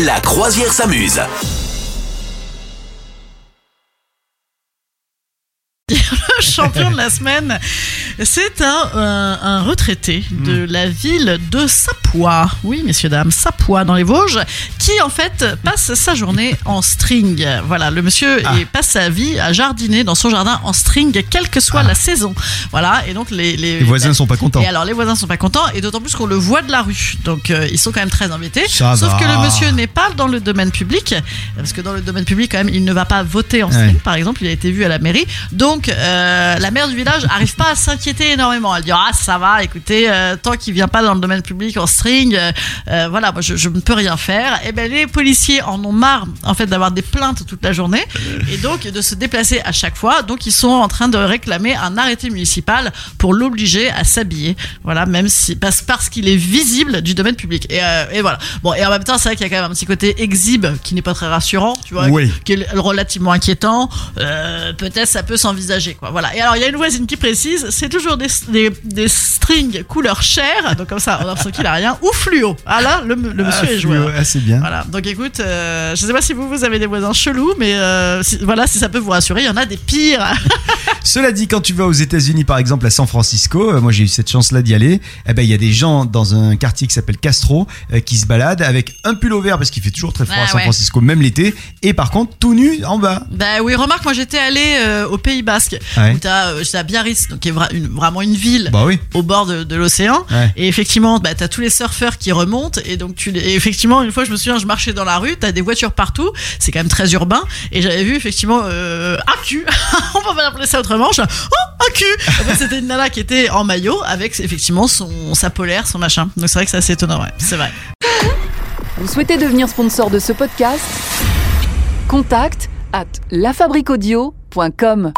La croisière s'amuse. Le champion de la semaine, c'est un, un, un retraité de la ville de Sapois. Oui, messieurs, dames, Sapois dans les Vosges, qui en fait passe sa journée en string. Voilà, le monsieur Ah. passe sa vie à jardiner dans son jardin en string, quelle que soit la saison. Voilà, et donc les, les, Ah. Les voisins sont pas contents. Et alors les voisins sont pas contents, et d'autant plus qu'on le voit de la rue. Donc euh, ils sont quand même très embêtés. Ça Sauf va. que le monsieur n'est pas dans le domaine public, parce que dans le domaine public, quand même, il ne va pas voter en string, Ouais. par exemple, il a été vu à la mairie. Donc, euh, la maire du village arrive pas à s'inquiéter énormément. Elle dit ah ça va, écoutez, euh, tant qu'il vient pas dans le domaine public en string, euh, euh, voilà, moi je, je ne peux rien faire. Et ben les policiers en ont marre en fait d'avoir des plaintes toute la journée et donc de se déplacer à chaque fois. Donc ils sont en train de réclamer un arrêté municipal pour l'obliger à s'habiller. Voilà, même si parce parce qu'il est visible du domaine public. Et, euh, et voilà. Bon et en même temps c'est vrai qu'il y a quand même un petit côté exhibe qui n'est pas très rassurant, tu vois, Oui. qui est relativement inquiétant. Peut-être ça peut s'envisager, quoi. Voilà. Et alors, il y a une voisine qui précise, c'est toujours des, des, des strings couleur chair, donc comme ça, on a l'impression qu'il a rien, ou fluo. Ah là, le, le monsieur Ah, est joueur. fluo, ah, c'est bien. Voilà. Donc écoute, euh, je sais pas si vous, vous avez des voisins chelous, mais euh, si- voilà, si ça peut vous rassurer, il y en a des pires. Cela dit, quand tu vas aux États-Unis, par exemple, à San Francisco, euh, moi j'ai eu cette chance-là d'y aller, eh ben il y a des gens dans un quartier qui s'appelle Castro euh, qui se baladent avec un pull vert parce qu'il fait toujours très froid Ah, à San ouais. Francisco, même l'été, et par contre tout nu en bas. Bah oui, remarque, moi j'étais allé euh, au Pays Basque, Ouais. où t'as, euh, j'étais à Biarritz, donc qui est vra- une- vraiment une ville Bah oui. au bord de, de l'océan. Ouais. Et effectivement, bah, t'as tous les surfeurs qui remontent. Et donc, tu, les- et effectivement, une fois, je me souviens, je marchais dans la rue, t'as des voitures partout. C'est quand même très urbain. Et j'avais vu, effectivement, euh, un cul. On peut pas appeler ça autrement. Je, oh, un cul. En fait, c'était une nana qui était en maillot avec, effectivement, son, sa polaire, son machin. Donc, c'est vrai que c'est assez étonnant, ouais. C'est vrai. Vous souhaitez devenir sponsor de ce podcast? Contact à lafabriquaudio.com.